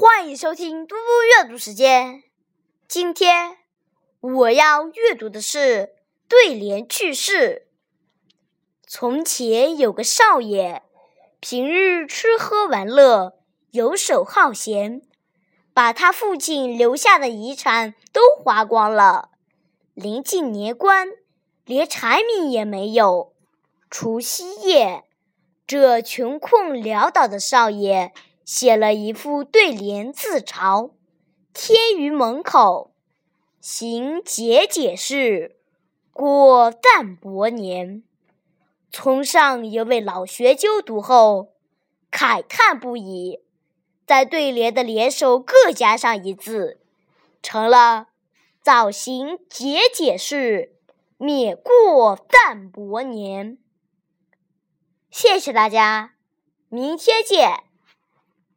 欢迎收听嘟嘟阅读时间。今天我要阅读的是对联趣事。从前有个少爷，平日吃喝玩乐，游手好闲，把他父亲留下的遗产都花光了。临近年关，连柴米也没有。除夕夜，这穷困潦倒的少爷。写了一副对联自嘲：“天于门口，行节俭事，过淡泊年。”村上有位老学究读后，慨叹不已，在对联的联首各加上一字，成了“早行节俭事，免过淡泊年”。谢谢大家，明天见。